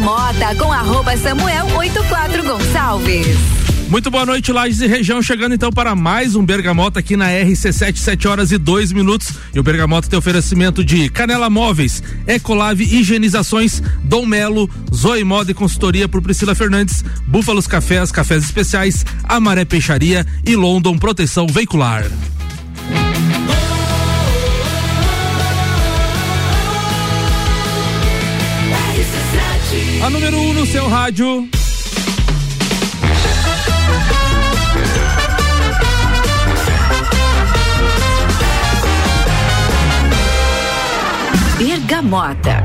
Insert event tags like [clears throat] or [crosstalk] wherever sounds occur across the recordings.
Bergamota com arroba Samuel 84 Gonçalves. Muito boa noite, Lages e região, chegando então para mais um Bergamota aqui na RC7, 7 horas e 2 minutos. E o Bergamota tem oferecimento de Canela Móveis, Ecolave Higienizações, Dom Melo, Zoe Moda e Consultoria por Priscila Fernandes, Búfalos Cafés, Cafés Especiais, Amaré Peixaria e London Proteção Veicular. A número 1 um no seu rádio. Bergamota.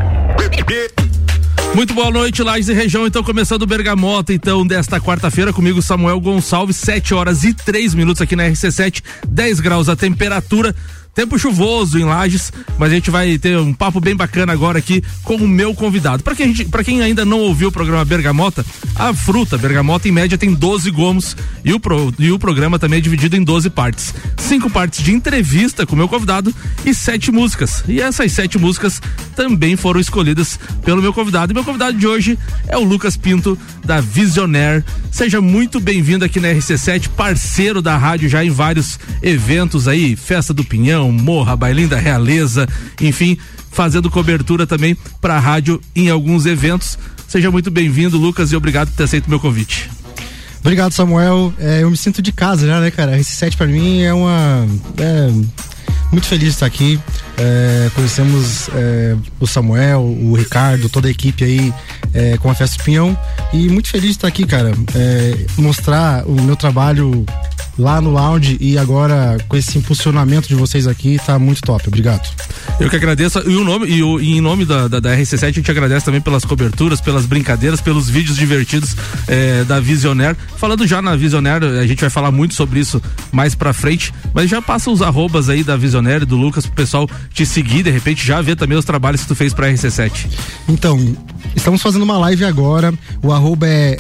Muito boa noite, Lages e região. Então, começando o Bergamota, então, desta quarta-feira, comigo, Samuel Gonçalves, 7 horas e 3 minutos aqui na RC7, 10 graus a temperatura. Tempo chuvoso em Lages, mas a gente vai ter um papo bem bacana agora aqui com o meu convidado. Para quem, pra quem ainda não ouviu o programa Bergamota, a fruta Bergamota em média tem 12 gomos e o, pro, e o programa também é dividido em 12 partes. Cinco partes de entrevista com o meu convidado e sete músicas. E essas sete músicas também foram escolhidas pelo meu convidado. E meu convidado de hoje é o Lucas Pinto, da Visionaire. Seja muito bem-vindo aqui na RC7, parceiro da rádio já em vários eventos aí, Festa do Pinhão. Morra, Bailinho da Realeza, enfim, fazendo cobertura também para a rádio em alguns eventos. Seja muito bem-vindo, Lucas, e obrigado por ter aceito o meu convite. Obrigado, Samuel. É, eu me sinto de casa já, né, cara? Esse set para mim é uma. É, muito feliz de estar aqui. É, conhecemos é, o Samuel, o Ricardo, toda a equipe aí é, com a Festa Pinhão. E muito feliz de estar aqui, cara. É, mostrar o meu trabalho lá no lounge e agora com esse impulsionamento de vocês aqui, tá muito top. Obrigado. Eu que agradeço. E, o nome, e, o, e em nome da, da, da, RC7, a gente agradece também pelas coberturas, pelas brincadeiras, pelos vídeos divertidos é, da Visionaire. Falando já na Visionaire, a gente vai falar muito sobre isso mais pra frente, mas já passa os arrobas aí da Visionaire, do Lucas, pro pessoal te seguir, de repente já ver também os trabalhos que tu fez pra RC7. Então, estamos fazendo uma live agora, o arroba é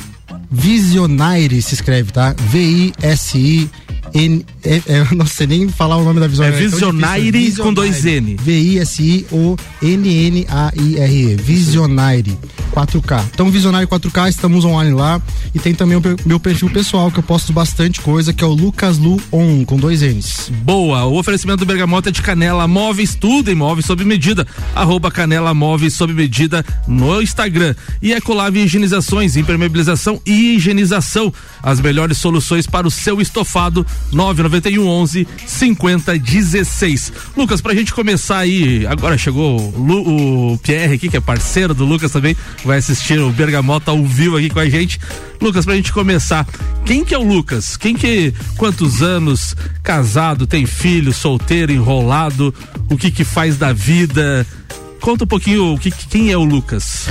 Visionaire se escreve, tá? V-I-S-I N, é, é, [laughs] não sei nem falar o nome da Visionaire. É Visionaire, é com dois N. V-I-S-I-O-N-N-A-I-R-E. Visionaire 4K. Então, Visionaire 4K, estamos online lá. E tem também o meu perfil pessoal, que eu posto bastante coisa, que é o Lucas Lu On, com dois N's. Boa. O oferecimento do Bergamota é de Canela Móveis, tudo em móveis sob medida. Arroba Canela Móveis sob medida no Instagram. E Ecolave Higienizações, impermeabilização e higienização. As melhores soluções para o seu estofado 991 11 50 16. Lucas, pra gente começar aí, agora chegou o, o Pierre aqui, que é parceiro do Lucas também, vai assistir o Bergamota ao vivo aqui com a gente. Lucas, pra gente começar, quem que é o Lucas? Quem que, quantos anos, casado, tem filho, solteiro, enrolado, o que que faz da vida? Conta um pouquinho o que, quem é o Lucas.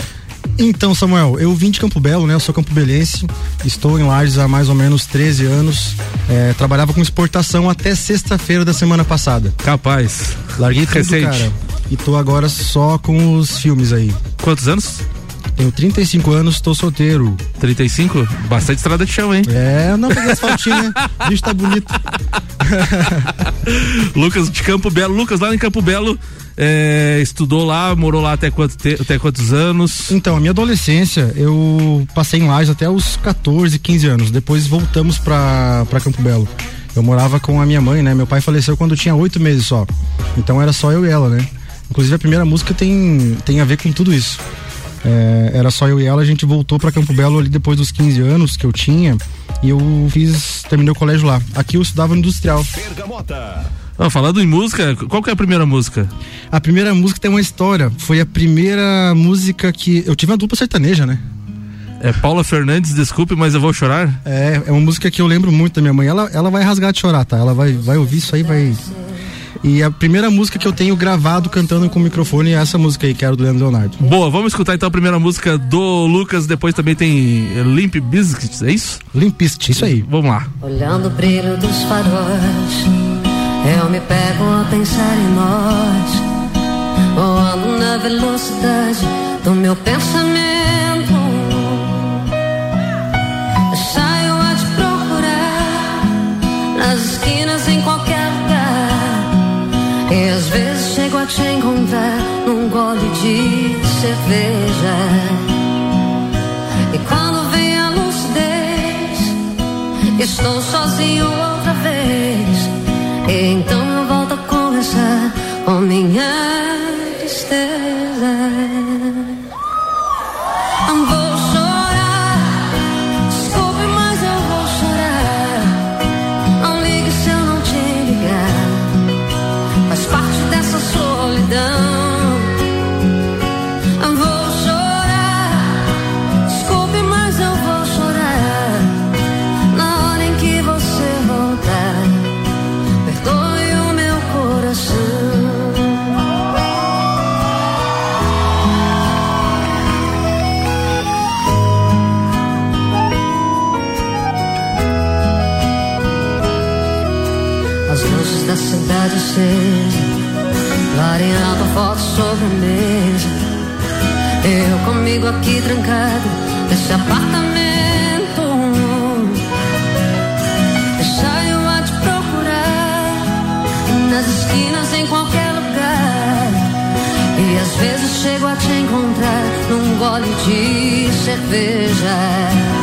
Então, Samuel, eu vim de Campo Belo, né? Eu sou campobelense, estou em Lages há mais ou menos 13 anos. É, trabalhava com exportação até sexta-feira da semana passada. Capaz. Larguei tudo, Recente. cara. E tô agora só com os filmes aí. Quantos anos? Tenho 35 anos, tô solteiro. 35? Bastante estrada de chão, hein? É, não peguei asfaltinho, né? O [laughs] bicho tá bonito. [laughs] Lucas de Campo Belo. Lucas, lá em Campo Belo, é, estudou lá, morou lá até, quanto te, até quantos anos? Então, a minha adolescência, eu passei em Lages até os 14, 15 anos. Depois voltamos pra, pra Campo Belo. Eu morava com a minha mãe, né? Meu pai faleceu quando eu tinha oito meses só. Então era só eu e ela, né? Inclusive a primeira música tem, tem a ver com tudo isso. É, era só eu e ela, a gente voltou para Campo Belo ali depois dos 15 anos que eu tinha e eu fiz, terminei o colégio lá. Aqui eu estudava no industrial. Bergamota. Ah, falando em música, qual que é a primeira música? A primeira música tem uma história. Foi a primeira música que. Eu tive uma dupla sertaneja, né? É Paula Fernandes, desculpe, mas eu vou chorar? É, é uma música que eu lembro muito da minha mãe. Ela, ela vai rasgar de chorar, tá? Ela vai, vai ouvir isso aí, vai. E a primeira música que eu tenho gravado cantando com o microfone é essa música aí, que era do Leandro Leonardo. Boa, vamos escutar então a primeira música do Lucas, depois também tem Limp Bizkit, é isso? Limp Bizkit, isso aí. Vamos lá. Olhando o brilho dos faróis, eu me pego a pensar em nós, voando na velocidade do meu pensamento. Saio a te procurar nas esquinas e te encontrar num gole de cerveja. E quando vem a lucidez, estou sozinho outra vez. E então eu volto a conversar com minha tristeza. acontecer. Lareado foto sobre a mesa. Eu comigo aqui trancado nesse apartamento. É Deixa eu a te procurar nas esquinas, em qualquer lugar. E às vezes chego a te encontrar num gole de cerveja.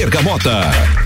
Bergamota.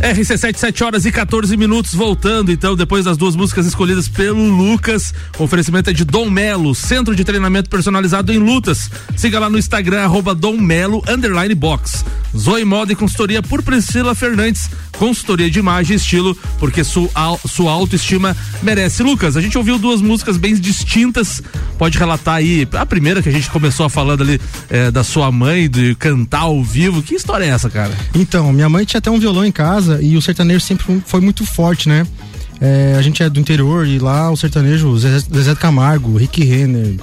RC7, 7 horas e 14 minutos, voltando então, depois das duas músicas escolhidas pelo Lucas. O oferecimento é de Dom Melo, centro de treinamento personalizado em lutas. Siga lá no Instagram, arroba Dom Melo, underline box. Zoe Moda e consultoria por Priscila Fernandes, consultoria de imagem e estilo, porque sua, sua autoestima merece. Lucas, a gente ouviu duas músicas bem distintas, pode relatar aí, a primeira que a gente começou falando ali é, da sua mãe, de cantar ao vivo, que história é essa, cara? Então, minha mãe tinha até um violão em casa e o sertanejo sempre foi muito forte, né? É, a gente é do interior e lá o sertanejo, Zezé, Zezé Camargo, Rick Renner,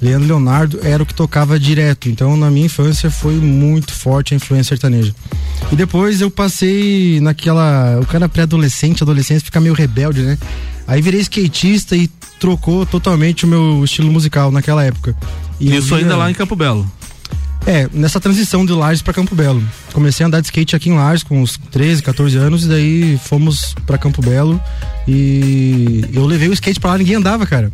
Leandro Leonardo era o que tocava direto. Então, na minha infância, foi muito forte a influência sertaneja. E depois eu passei naquela. O cara pré-adolescente, adolescente, fica meio rebelde, né? Aí virei skatista e trocou totalmente o meu estilo musical naquela época. E Isso via... ainda lá em Campo Belo. É, nessa transição de Lages para Campo Belo. Comecei a andar de skate aqui em Lages com uns 13, 14 anos e daí fomos para Campo Belo e eu levei o skate para lá, ninguém andava, cara.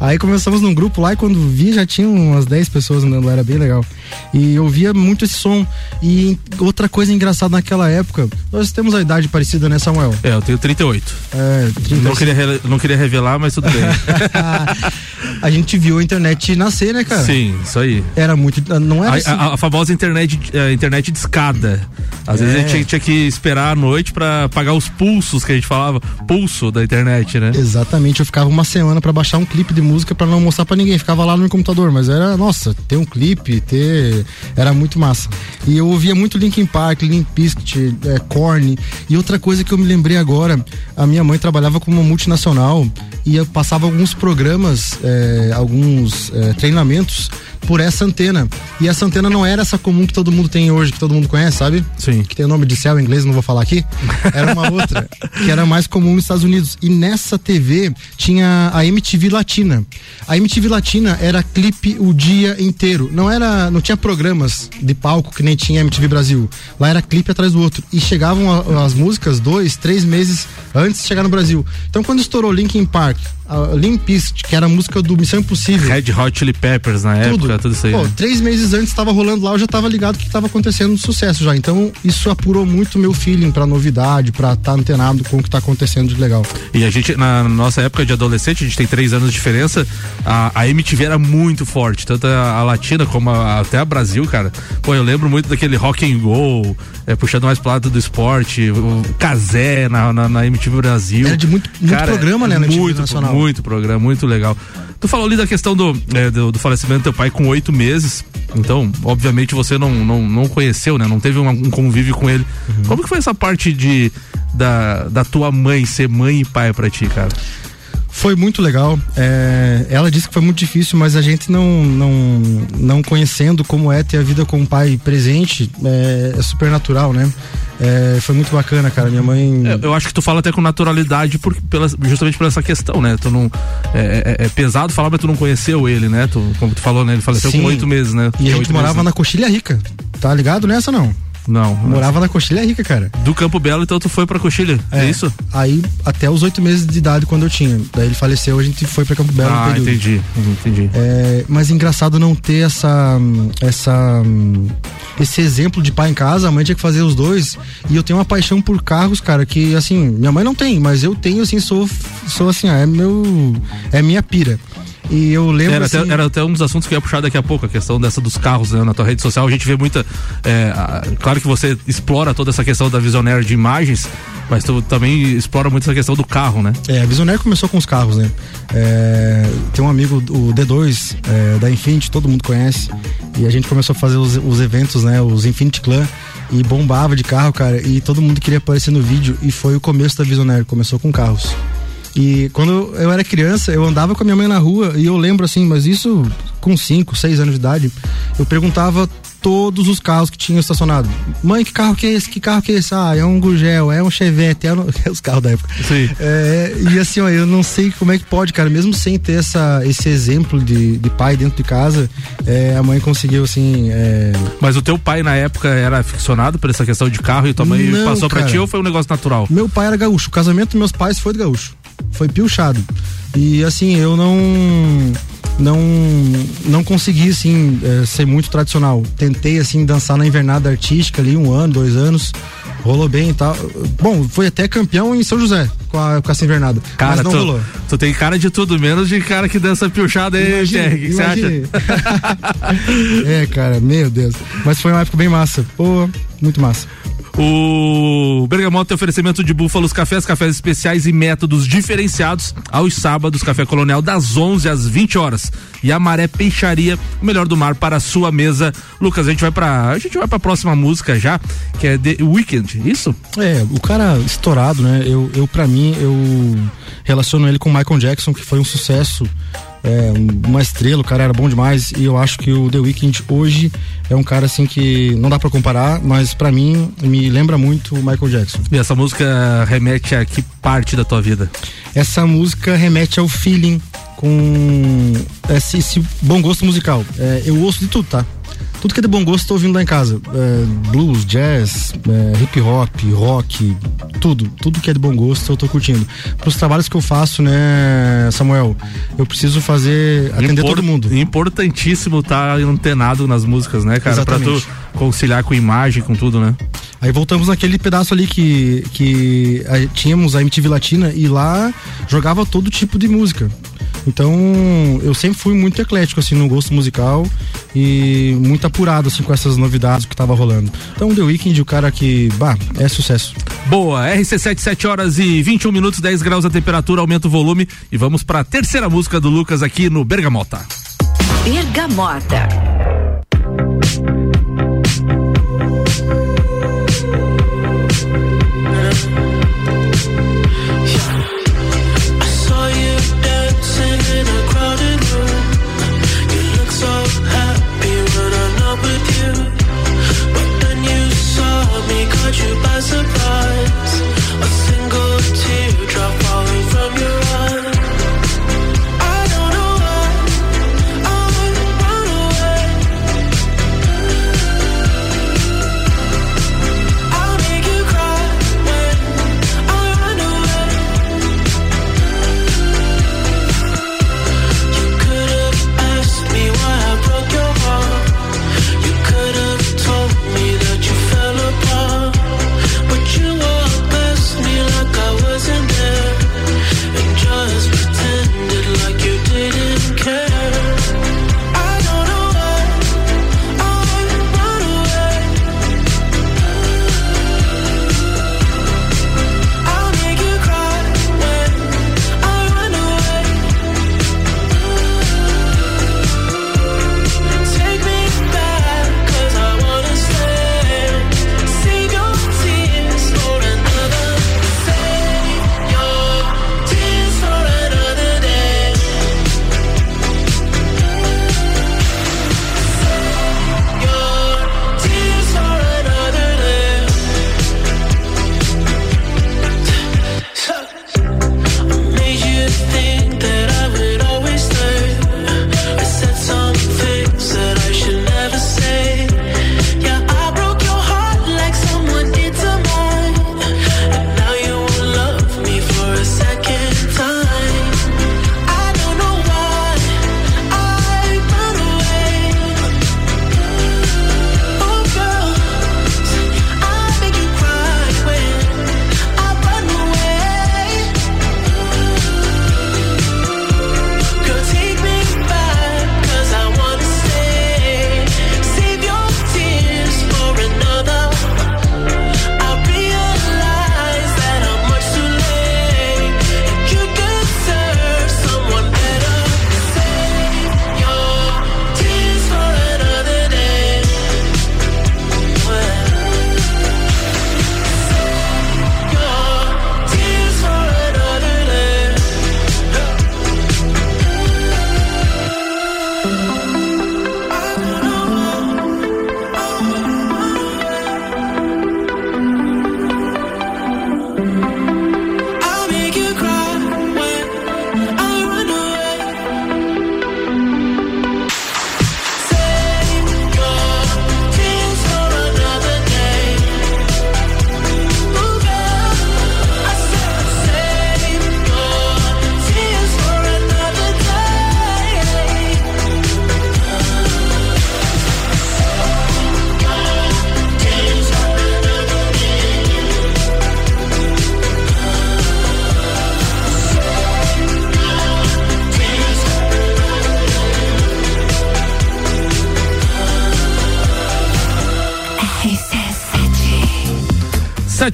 Aí começamos num grupo lá e quando vi já tinha umas 10 pessoas andando lá, era bem legal. E eu via muito esse som. E outra coisa engraçada naquela época, nós temos a idade parecida, né, Samuel? É, eu tenho 38. É, 30, Não queria, não queria revelar, mas tudo bem. [laughs] a gente viu a internet nascer, né, cara? Sim, isso aí. Era muito. Não era assim. A, a- a famosa internet, a internet de escada. Às vezes a gente tinha, tinha que esperar a noite pra pagar os pulsos que a gente falava, pulso da internet, né? Exatamente, eu ficava uma semana pra baixar um clipe de música pra não mostrar pra ninguém, ficava lá no computador, mas era, nossa, ter um clipe, ter era muito massa. E eu ouvia muito Linkin Park, Limp Bizkit, é, Korn, e outra coisa que eu me lembrei agora, a minha mãe trabalhava como multinacional e eu passava alguns programas, é, alguns é, treinamentos por essa antena. E essa antena não era essa comum que todo mundo tem hoje, que todo mundo conhece, sabe? Sim. Que tem o nome de céu em inglês, não vou falar aqui. Era uma outra, [laughs] que era mais comum nos Estados Unidos. E nessa TV tinha a MTV Latina. A MTV Latina era clipe o dia inteiro. Não era, não tinha programas de palco que nem tinha MTV Brasil. Lá era clipe atrás do outro. E chegavam a- as músicas dois, três meses antes de chegar no Brasil. Então quando estourou Linkin Park, a Limp Bizkit, que era a música do Missão Impossível. Red Hot Chili Peppers na época, tudo, isso aí. Pô, né? três meses antes estava rolando lá, eu já tava ligado que estava acontecendo no sucesso já. Então, isso apurou muito meu feeling pra novidade, pra estar tá antenado com o que tá acontecendo de legal. E a gente, na nossa época de adolescente, a gente tem três anos de diferença, a, a MTV era muito forte, tanto a, a Latina como a- até a Brasil, cara. Pô, eu lembro muito daquele rock and roll, é, puxando mais pro lado do esporte, o Casé na, na, na MTV Brasil. Era de muito- muito programa, né, na MTV muito, nacional. Muito programa, muito legal. Tu falou ali da questão do, é, do, do falecimento do teu pai com oito meses. Então, obviamente, você não, não, não conheceu, né? Não teve um, um convívio com ele. Uhum. Como que foi essa parte de da, da tua mãe ser mãe e pai pra ti, cara? Foi muito legal. é, ela disse que foi muito difícil, mas a gente não, não, não conhecendo como é ter a vida com o pai presente, é, é super natural, né? É, foi muito bacana, cara. Minha mãe. É, eu acho que tu fala até com naturalidade por, pela, justamente por essa questão, né? Tu não, é, é- é pesado falar, mas tu não conheceu ele, né? Tu, como tu falou, né? Ele faleceu Sim. com oito meses, né? E a gente morava meses, na Coxilha Rica. Tá ligado nessa não? Não. Morava na Coxilha Rica, cara. Do Campo Belo, então tu foi pra Coxilha, é, isso? Aí até os oito meses de idade quando eu tinha. Daí ele faleceu, a gente foi pra Campo Belo. Ah, entendi, entendi. É, mas engraçado não ter essa, essa, esse exemplo de pai em casa. A mãe tinha que fazer os dois. E eu tenho uma paixão por carros, cara, que assim, minha mãe não tem, mas eu tenho, assim, sou, sou assim, é meu, é minha pira. E eu lembro Era, assim, até, era até um dos assuntos que eu ia puxar daqui a pouco, a questão dessa dos carros, né? Na tua rede social, a gente vê muita. é, a- claro que você explora toda essa questão da visionária de imagens, mas tu também explora muito essa questão do carro, né? É, a Visionaire começou com os carros, né? É, tem um amigo, o D2, é, da Infinity, todo mundo conhece. E a gente começou a fazer os, os eventos, né? Os Infinity Clan. E bombava de carro, cara. E todo mundo queria aparecer no vídeo. E foi o começo da Visionaire, começou com carros. E quando eu era criança, eu andava com a minha mãe na rua e eu lembro assim, mas isso com 5, 6 anos de idade, eu perguntava todos os carros que tinham estacionado. Mãe, que carro que é esse? Que carro que é esse? Ah, é um Gurgel, é um Chevette, é, um... [laughs] é os carros da época. Sim. É, e assim, ó, eu não sei como é que pode, cara, mesmo sem ter essa, esse exemplo de, de pai dentro de casa, é, a mãe conseguiu, assim, é, Mas o teu pai na época era aficionado por essa questão de carro e tua mãe Não, passou pra cara. ti ou foi um negócio natural? Meu pai era gaúcho. O casamento dos meus pais foi de gaúcho. Foi piochado. E assim, eu não. não não consegui assim eh, ser muito tradicional. Tentei assim dançar na invernada artística ali um ano, dois anos, rolou bem e tal. Bom, foi até campeão em São José com, a, com essa invernada, Cara, mas não tu, rolou. tu tem cara de tudo, menos de cara que dança piochada aí. O que você acha? [laughs] é, cara, meu Deus. Mas foi uma época bem massa. Pô, muito massa. O Bergamota tem oferecimento de búfalos, cafés, cafés especiais e métodos diferenciados aos sábados, Café Colonial das 11 às 20 horas. E a Maré Peixaria, o melhor do mar para a sua mesa. Lucas, a gente vai para a gente vai para próxima música já, que é The Weekend, isso? É, o cara estourado, né? Eu, eu para mim, eu relaciono ele com Michael Jackson, que foi um sucesso, é, uma estrela, o cara era bom demais e eu acho que o The Weeknd hoje é um cara assim que não dá pra comparar, mas pra mim me lembra muito o Michael Jackson. E essa música remete a que parte da tua vida? Essa música remete ao feeling com esse, esse bom gosto musical. É, eu ouço de tudo, tá? Tudo que é de bom gosto tô ouvindo lá em casa. É, blues, jazz, é, hip hop, rock, tudo. Tudo que é de bom gosto eu tô curtindo. Para os trabalhos que eu faço, né, Samuel, eu preciso fazer, atender Impor- todo mundo. Importantíssimo estar antenado nas músicas, né, cara? Pra Exatamente. tu conciliar com imagem, com tudo, né? Aí voltamos naquele pedaço ali que, que a- tínhamos a MTV Latina e lá jogava todo tipo de música. Então eu sempre fui muito eclético assim no gosto musical e muito apurado assim com essas novidades que tava rolando. Então The Weeknd, o cara que, bah, é sucesso. Boa, RC7, 7 horas e 21 minutos, 10 graus a temperatura, aumenta o volume e vamos pra terceira música do Lucas aqui no Bergamota. Bergamota.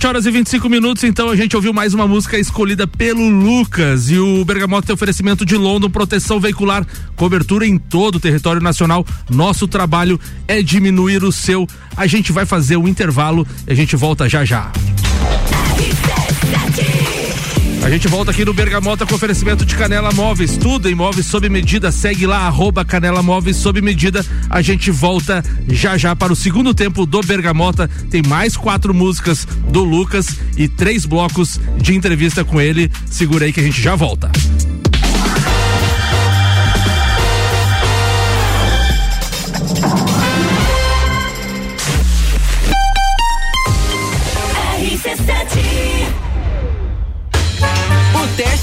7 horas e 25 minutos, então a gente ouviu mais uma música escolhida pelo Lucas. E o Bergamota tem oferecimento de London, proteção veicular, cobertura em todo o território nacional. Nosso trabalho é diminuir o seu. A gente vai fazer o intervalo e a gente volta já já. A gente volta aqui no Bergamota com oferecimento de Canela Móveis, tudo em móveis sob medida. Segue lá, arroba Canela Móveis sob medida. A gente volta já já para o segundo tempo do Bergamota. Tem mais quatro músicas do Lucas e três blocos de entrevista com ele. Segura aí que a gente já volta.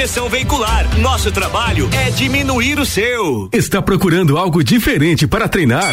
Proteção Veicular. Nosso trabalho é diminuir o seu. Está procurando algo diferente para treinar?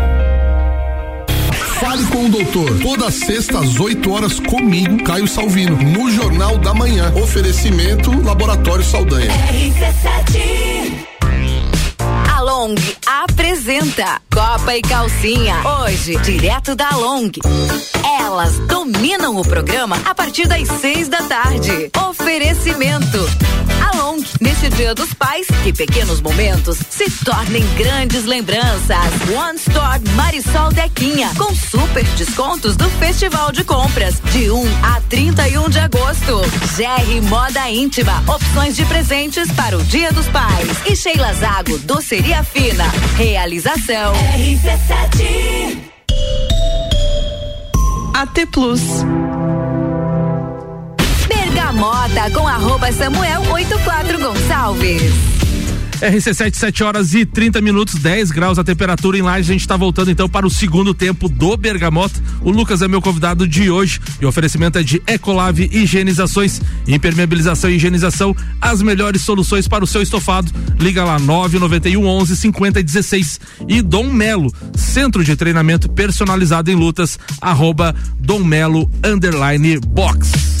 Fale com o doutor. Toda sexta às 8 horas comigo, Caio Salvino, no Jornal da Manhã. Oferecimento Laboratório Saldanha. A Long apresenta Copa e Calcinha. Hoje, direto da Long. Elas dominam o programa a partir das seis da tarde. Oferecimento. A Long, Neste Dia dos Pais, que pequenos momentos se tornem grandes lembranças. One Store Marisol Dequinha, com super descontos do Festival de Compras, de 1 a 31 de agosto. GR Moda Íntima, opções de presentes para o Dia dos Pais. E Sheila Zago, doceria fina. Realização. RC7. AT Plus. Bergamota com arroba Samuel 84 Gonçalves. RC7, 7 horas e 30 minutos, 10 graus a temperatura em Lages. A gente está voltando então para o segundo tempo do Bergamota. O Lucas é meu convidado de hoje e o oferecimento é de Ecolave Higienizações, impermeabilização e higienização, as melhores soluções para o seu estofado. Liga lá 991 11 50 16 e Dom Melo, centro de treinamento personalizado em lutas, arroba Dom Melo underline box.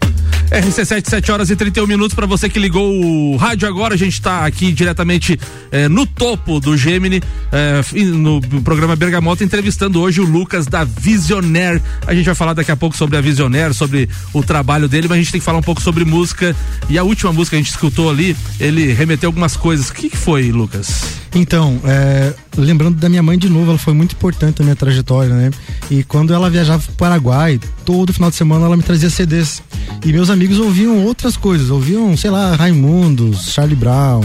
RC7, 7 horas e 31 minutos para você que ligou o rádio agora. A gente está aqui diretamente eh, no topo do Gemini, eh, no programa Bergamota, entrevistando hoje o Lucas da Visionaire. A gente vai falar daqui a pouco sobre a Visionaire, sobre o trabalho dele, mas a gente tem que falar um pouco sobre música. E a última música que a gente escutou ali, ele remeteu algumas coisas. O que, que foi, Lucas? Então, é, lembrando da minha mãe de novo, ela foi muito importante na minha trajetória, né? E quando ela viajava pro Paraguai, todo final de semana ela me trazia CDs. E meus amigos ouviam outras coisas, ouviam, sei lá, Raimundos, Charlie Brown,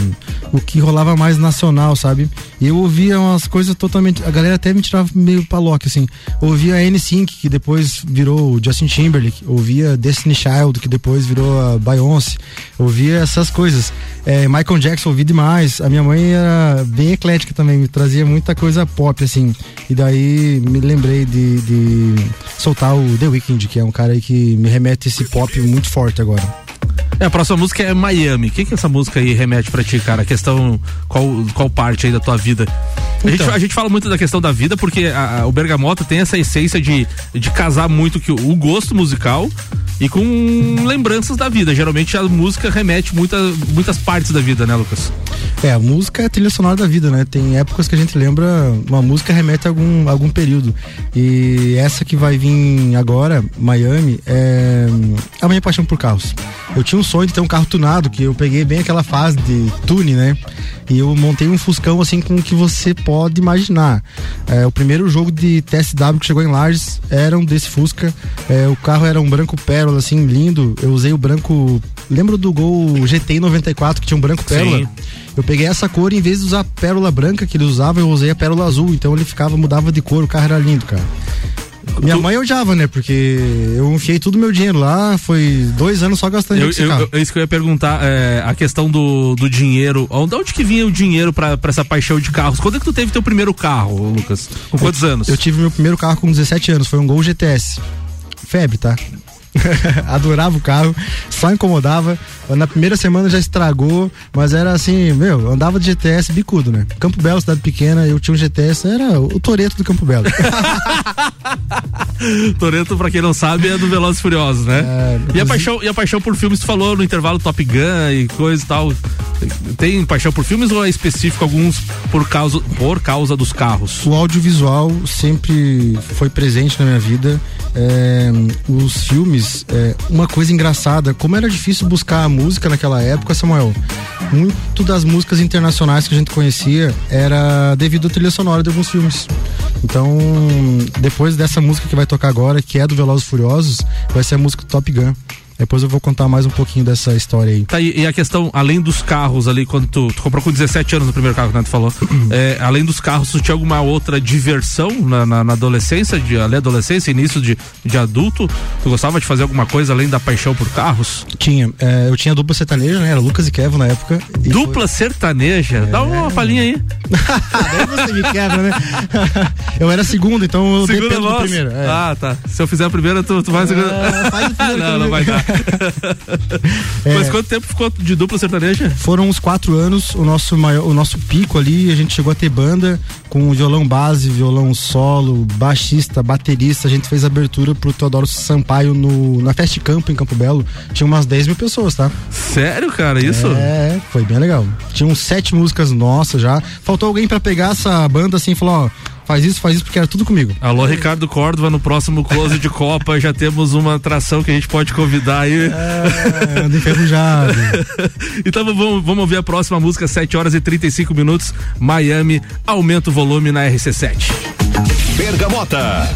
o que rolava mais nacional, sabe? E eu ouvia umas coisas totalmente. A galera até me tirava meio paloque, assim. Ouvia N5, que depois virou Justin Timberlake, ouvia Destiny Child, que depois virou a Beyoncé, ouvia essas coisas. É, Michael Jackson ouvi demais. A minha mãe era bem eclética também, me trazia muita coisa pop, assim. E daí me lembrei de, de soltar o The Weeknd, que é um cara aí que me remete esse pop muito forte agora. É, a próxima música é Miami. O que, que essa música aí remete pra ti, cara? A questão, qual, qual parte aí da tua vida? A, gente, Então. a gente fala muito da questão da vida porque a- a- o Bergamota tem essa essência de, de casar muito que o, o gosto musical e com lembranças da vida. Geralmente a música remete muita, muitas partes da vida, né, Lucas? É, a música é a trilha sonora da vida, né? Tem épocas que a gente lembra, uma música remete a algum, algum período. E essa que vai vir agora, Miami, é a minha paixão por carros. Eu tinha um sonho de ter um carro tunado, que eu peguei bem aquela fase de tune, né? E eu montei um Fuscão assim com o que você pode imaginar. É, o primeiro jogo de TSW que chegou em Lages era um desse Fusca. É, o carro era um branco pérola, assim, lindo. Eu usei o branco. Lembro do Gol GT 94 que tinha um branco pérola? Sim. Eu peguei essa cor e em vez de usar a pérola branca que ele usava, eu usei a pérola azul. Então ele ficava, mudava de cor, o carro era lindo, cara. Minha mãe odiava, né? Porque eu enfiei todo o meu dinheiro lá, foi dois anos só gastando Eu, eu, eu- isso que eu ia perguntar, é, a questão do, do dinheiro. Onde, onde que vinha o dinheiro pra, pra essa paixão de carros? Quando é que tu teve teu primeiro carro, Lucas? Com quantos anos? Eu tive meu primeiro carro com 17 anos, foi um Gol GTS. Febre, tá? [laughs] Adorava o carro, só incomodava. Na primeira semana já estragou, mas era assim, meu, eu andava de GTS bicudo, né? Campo Belo, cidade pequena, eu tinha um GTS, era o Toreto do Campo Belo. [laughs] Toreto, pra quem não sabe, é do Velozes e Furiosos, né? e, a paixão, e a paixão por filmes, tu falou no intervalo Top Gun e coisa e tal. Tem paixão por filmes ou é específico alguns por causa, por causa dos carros? O audiovisual sempre foi presente na minha vida. É, os filmes, é, uma coisa engraçada, como era difícil buscar a música naquela época, Samuel. Muito das músicas internacionais que a gente conhecia era devido à trilha sonora de alguns filmes. Então, depois dessa música que vai tocar agora, que é do Velozes Furiosos, vai ser a música Top Gun. Depois eu vou contar mais um pouquinho dessa história aí. Tá, e, e a questão, além dos carros ali, quando tu, tu comprou com 17 anos o primeiro carro, né? Tu falou. [clears throat] É, além dos carros, tu tinha alguma outra diversão na, na, na adolescência, de, ali adolescência, início de, de adulto? Tu gostava de fazer alguma coisa além da paixão por carros? Tinha. é, eu tinha dupla sertaneja, né? Era Lucas e Kevin na época. E Dupla sertaneja? Dá uma palhinha aí. [laughs] Daí você me quebra, né? [laughs] eu era segundo, então eu Segunda dependo do voz? primeiro. é. Ah, tá. Se eu fizer a primeira, tu, tu vai a segunda. Ah, faz o primeiro [laughs] não, não vai dar. [laughs] é, Mas quanto tempo ficou de dupla sertaneja? Foram uns quatro anos, o nosso, maior, o nosso pico ali, a gente chegou a ter banda com violão base, violão solo, baixista, baterista. A gente fez abertura pro Teodoro Sampaio no, na Fest Campo, em Campo Belo. Tinha umas 10 mil pessoas, tá? Sério, cara, isso? É, foi bem legal. Tinham sete músicas nossas já. Faltou alguém para pegar essa banda assim e falar, ó faz isso, faz isso, porque era tudo comigo. Alô, Ricardo Córdova, no próximo Close de Copa já temos uma atração que a gente pode convidar aí. É, ando enferrujado. [laughs] então vamos, vamos ouvir a próxima música, 7 horas e 35 minutos, Miami, aumenta o volume na RC7. Bergamota.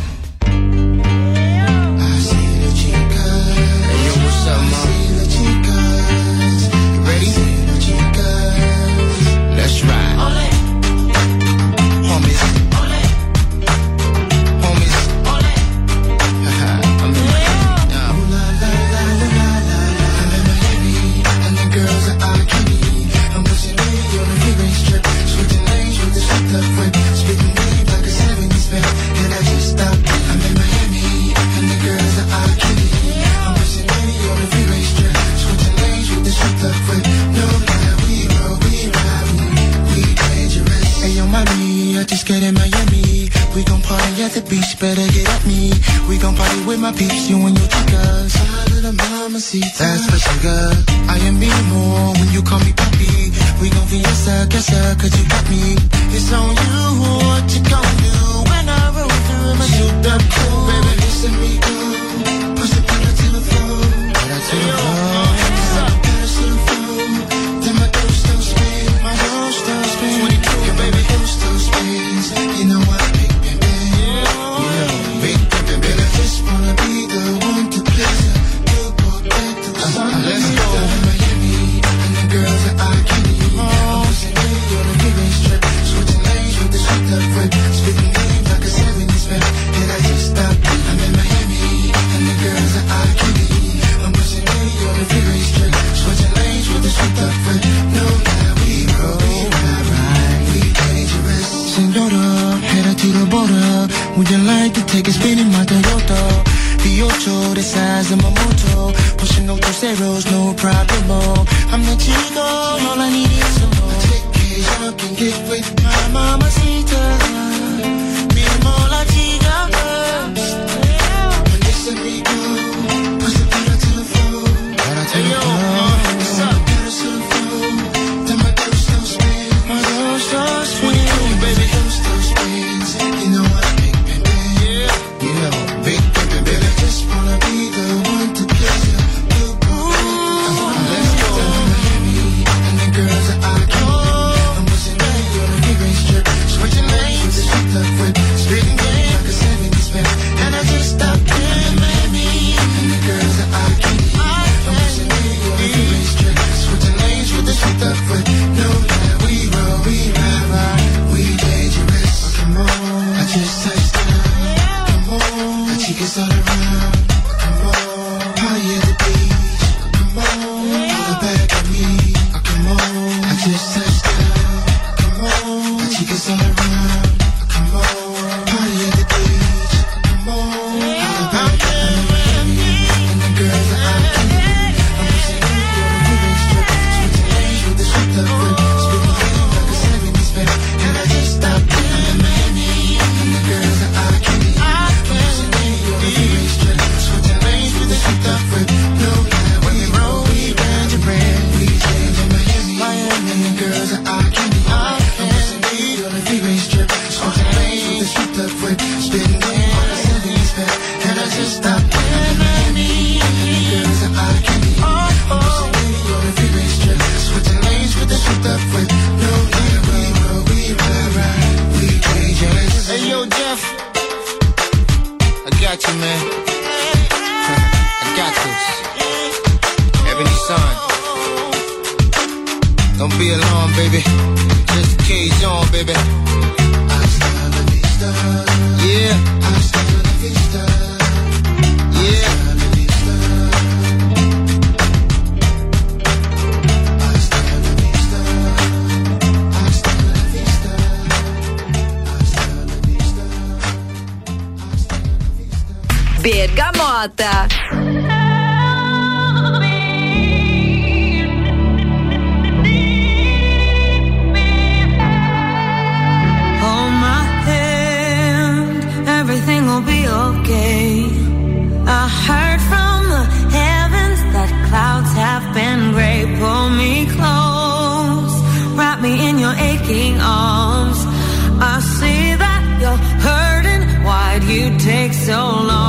So long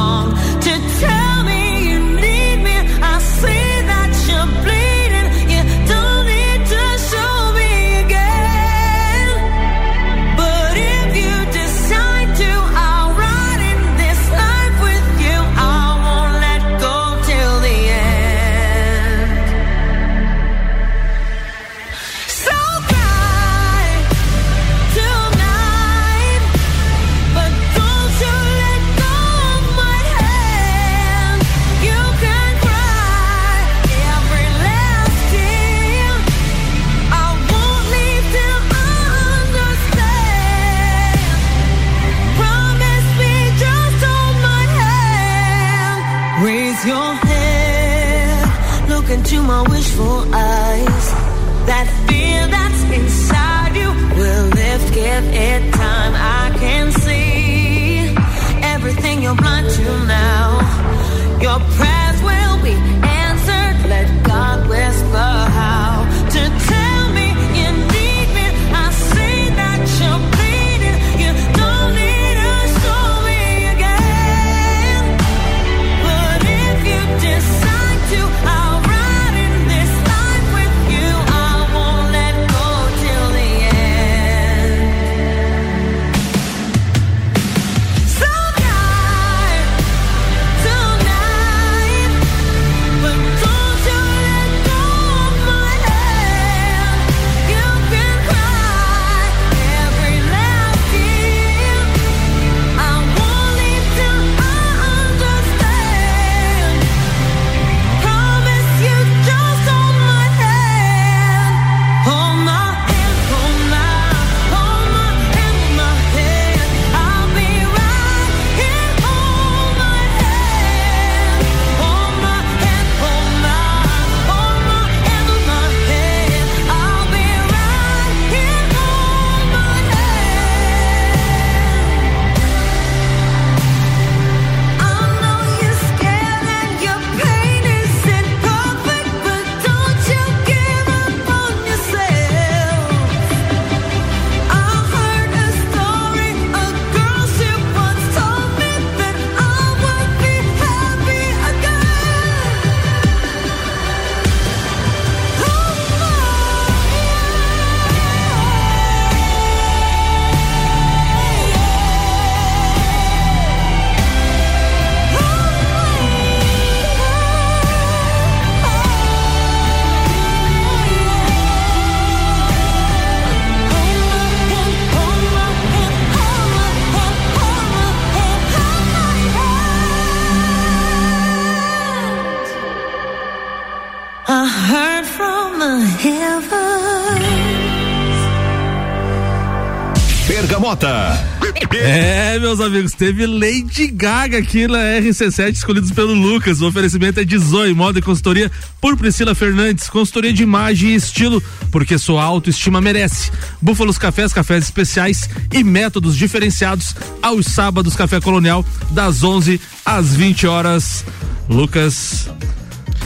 amigos, teve Lady Gaga aqui na RC7, escolhidos pelo Lucas. O oferecimento é de Zoe, moda e consultoria por Priscila Fernandes, consultoria de imagem e estilo, porque sua autoestima merece. Búfalos Cafés, cafés especiais e métodos diferenciados aos sábados, Café Colonial, das 11 às 20 horas. Lucas.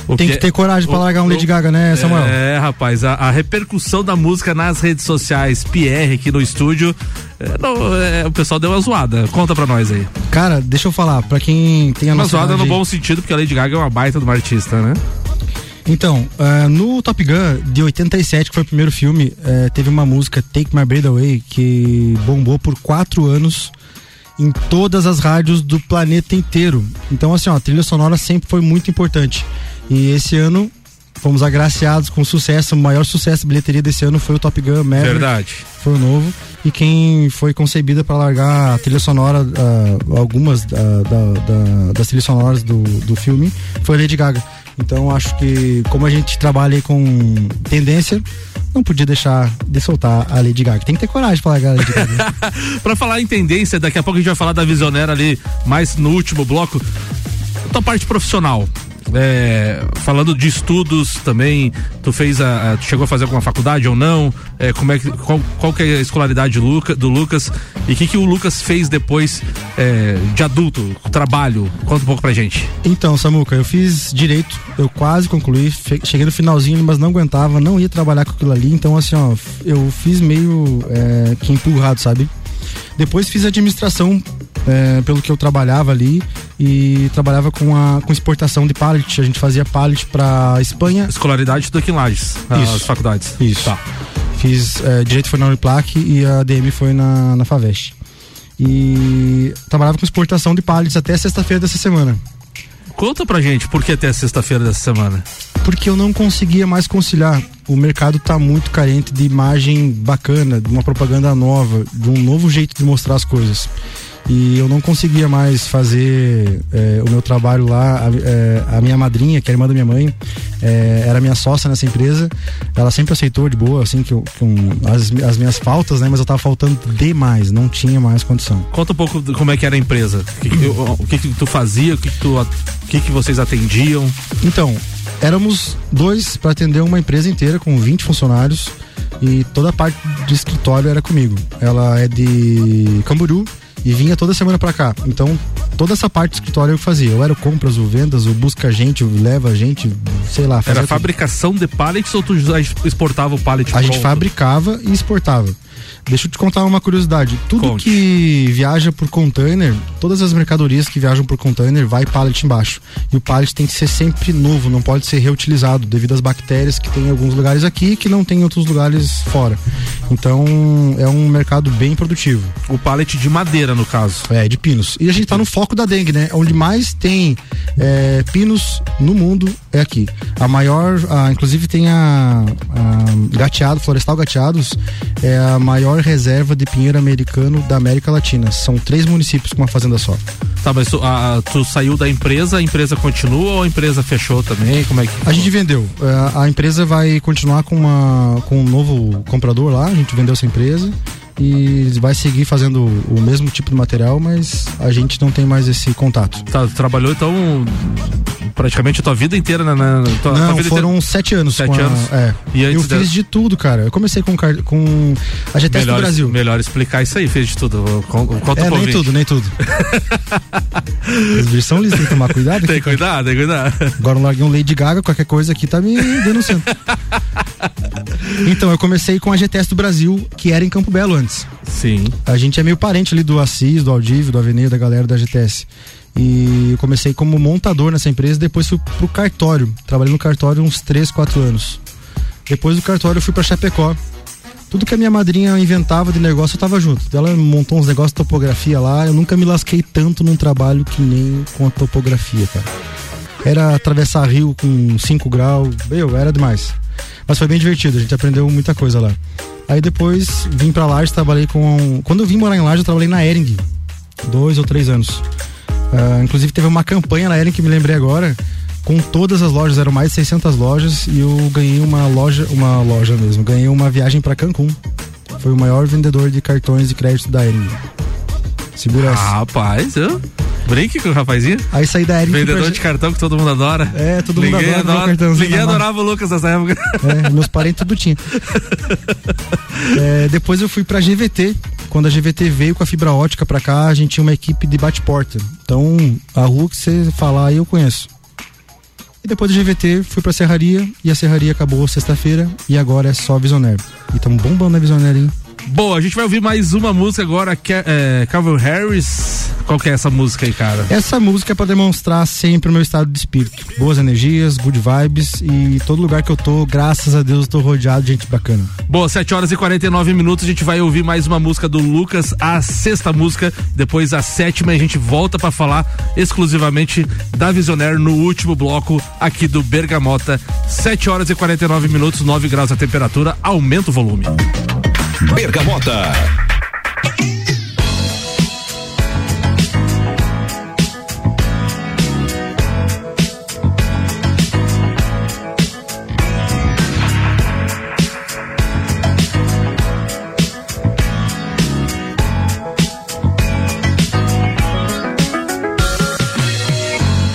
o Tem que ter coragem pra o- largar um o- Lady Gaga, né, Samuel? É, rapaz, a, a repercussão da música nas redes sociais, Pierre aqui no estúdio, é, não, é, o pessoal deu uma zoada. Conta pra nós aí. Cara, deixa eu falar, pra quem tem a Uma zoada no bom sentido, porque a Lady Gaga é uma baita de uma artista, né? Então, ah, no Top Gun de 87, que foi o primeiro filme, eh, teve uma música Take My Breath Away que bombou por quatro anos em todas as rádios do planeta inteiro. Então, assim, ó, a trilha sonora sempre foi muito importante. E esse ano fomos agraciados com sucesso, o maior sucesso de bilheteria desse ano foi o Top Gun Maverick. Verdade. Foi o novo. E quem foi concebida para largar a trilha sonora, ah, algumas ah, da- da- das trilhas sonoras do, do filme, foi a Lady Gaga. Então acho que como a gente trabalha com tendência, não podia deixar de soltar a Lady Gaga. Tem que ter coragem pra largar a Lady Gaga. [laughs] pra falar em tendência, daqui a pouco a gente vai falar da visionária ali, mais no último bloco. Tua parte profissional. É, falando de estudos também, tu fez a, a- tu chegou a fazer alguma faculdade ou não? É, como é que, qual, qual que é a escolaridade do, Luca, do Lucas? E o que, que o Lucas fez depois é, de adulto, trabalho? Conta um pouco pra gente. Então, Samuca, eu fiz direito, eu quase concluí, cheguei no finalzinho, mas não aguentava, não ia trabalhar com aquilo ali, então assim, ó, eu fiz meio é, que empurrado, sabe? Depois fiz administração é, pelo que eu trabalhava ali e trabalhava com a com exportação de pallet. A gente fazia pallet para Espanha. Escolaridade tudo aqui em Lages, as Isso. faculdades. Isso. Tá. Fiz é, direito foi na Uniplac e a DM foi na, na Favest. E trabalhava com exportação de pallets até sexta-feira dessa semana. Conta pra gente por que até sexta-feira dessa semana. Porque eu não conseguia mais conciliar. O mercado tá muito carente de imagem bacana, de uma propaganda nova, de um novo jeito de mostrar as coisas. E eu não conseguia mais fazer é, o meu trabalho lá. A, é, a minha madrinha, que é a irmã da minha mãe, é, era minha sócia nessa empresa. Ela sempre aceitou de boa, assim, que, eu- que um, as, as minhas faltas, né? Mas eu tava faltando demais, não tinha mais condição. Conta um pouco como é que era a empresa. O que, que- o, que, que tu fazia, o que, que tu, o que, que vocês atendiam. Então, éramos dois para atender uma empresa inteira com 20 funcionários e toda a parte de escritório era comigo. Ela é de Camboriú e vinha toda semana para cá. Então, toda essa parte do escritório eu fazia. Eu era o compras, o vendas, o busca gente, o leva gente, sei lá. Era tudo. fabricação de pallets ou tu exportava o pallet A gente pronto? fabricava e exportava. Deixa eu te contar uma curiosidade. Tudo Conte. que viaja por container, todas as mercadorias que viajam por container, vai pallet embaixo. E o pallet tem que ser sempre novo, não pode ser reutilizado, devido às bactérias que tem em alguns lugares aqui que não tem em outros lugares fora. Então é um mercado bem produtivo. O pallet de madeira, no caso. É, de pinos. E a gente tá no foco da dengue, né? Onde mais tem é, pinos no mundo é aqui. A maior, a- inclusive tem a, a Gateado, Florestal Gateados, é a maior reserva de pinheiro americano da América Latina. São três municípios com uma fazenda só. Tá, mas tu, a- a- tu saiu da empresa, a empresa continua ou a empresa fechou também? Como é que. A gente vendeu. É, A empresa vai continuar com, uma, com um novo comprador lá. A gente vendeu essa empresa e vai seguir fazendo o mesmo tipo de material, mas a gente não tem mais esse contato. Tá, trabalhou então praticamente a tua vida inteira na. na tua, tua Não, vida foram inteira- sete anos. Sete a- anos. é. E eu fiz de tudo, cara. Eu comecei com, com a GTS melhor, do Brasil. Melhor explicar isso aí, fez de tudo. Con- Conta É, nem ouvinte. tudo, nem tudo. [laughs] Os bichos são lisos, tem que tomar cuidado. Tem que cuidar, tem que cuidar. Agora eu larguei um Lady Gaga, qualquer coisa aqui tá me denunciando. [laughs] Então, eu comecei com a GTS do Brasil, que era em Campo Belo antes. Sim. A gente é meio parente ali do Assis, do Aldívio, do Avenida, da galera da GTS. E eu comecei como montador nessa empresa, depois fui pro cartório. Trabalhei no cartório uns 3, 4 anos. Depois do cartório eu fui pra Chapecó. Tudo que a minha madrinha inventava de negócio eu tava junto. Ela montou uns negócios de topografia lá. Eu nunca me lasquei tanto num trabalho que nem com a topografia, cara. Era atravessar rio com 5 graus. Meu, era demais. Mas foi bem divertido, a gente aprendeu muita coisa lá. Aí depois vim pra Lages, trabalhei com. Quando eu vim morar em Lages, eu trabalhei na Ering. Dois ou três anos. Ah, inclusive teve uma campanha na Ering que me lembrei agora. Com todas as lojas, eram mais de 600 lojas e eu ganhei uma loja, uma loja mesmo, ganhei uma viagem pra Cancún. Foi o maior vendedor de cartões de crédito da Ering. Segura essa. Rapaz, eu. Brinque com o rapazinho. Aí saí da fui Vendedor pra- de cartão que todo mundo adora. É, todo mundo Ninguém adora adora. cartãozinho Ninguém adorava o Lucas nessa época. É, meus parentes tudo tinha. [laughs] É, depois eu fui pra GVT. Quando a GVT veio com a fibra ótica pra cá, a gente tinha uma equipe de bate-porta. Então, a rua que você falar aí eu conheço. E depois da GVT, fui pra Serraria e a Serraria acabou sexta-feira e agora é só Visionaire. E tamo bombando na Visionaire, hein? Boa, a gente vai ouvir mais uma música agora, que é, é Calvin Harris. Qual que é essa música aí, cara? Essa música é pra demonstrar sempre o meu estado de espírito. Boas energias, good vibes e todo lugar que eu tô, graças a Deus, eu tô rodeado de gente bacana. Boa, 7 horas e 49 minutos. A gente vai ouvir mais uma música do Lucas, a sexta música. Depois a sétima, a gente volta pra falar exclusivamente da Visionaire no último bloco aqui do Bergamota. 7 horas e 49 minutos, 9 graus a temperatura. Aumenta o volume. Bergamota.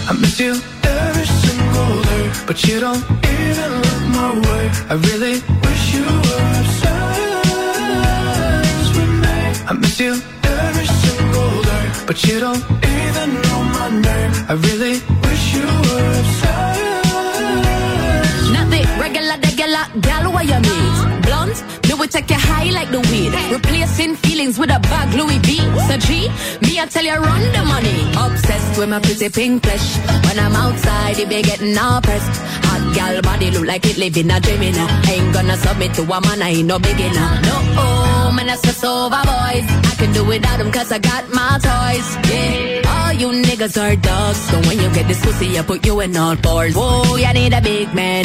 I miss you every single day, but you don't even look my way. I really but you don't even know my name. I really wish you were obsessed. Not the regular, regular gal where you meet. Will take you high like the weed. Replacing feelings with a bag Louis V. So G, me I tell you run the money. Obsessed with my pretty pink flesh. When I'm outside, it be getting all pressed. Hot gal body look like it living a dream, you. Ain't gonna submit to a man, I ain't no beginner. No, oh, man, that's just over boys. I can do without them cause I got my toys. Yeah, all you niggas are dogs. So when you get this pussy, I put you in all fours. Whoa, you need a big man.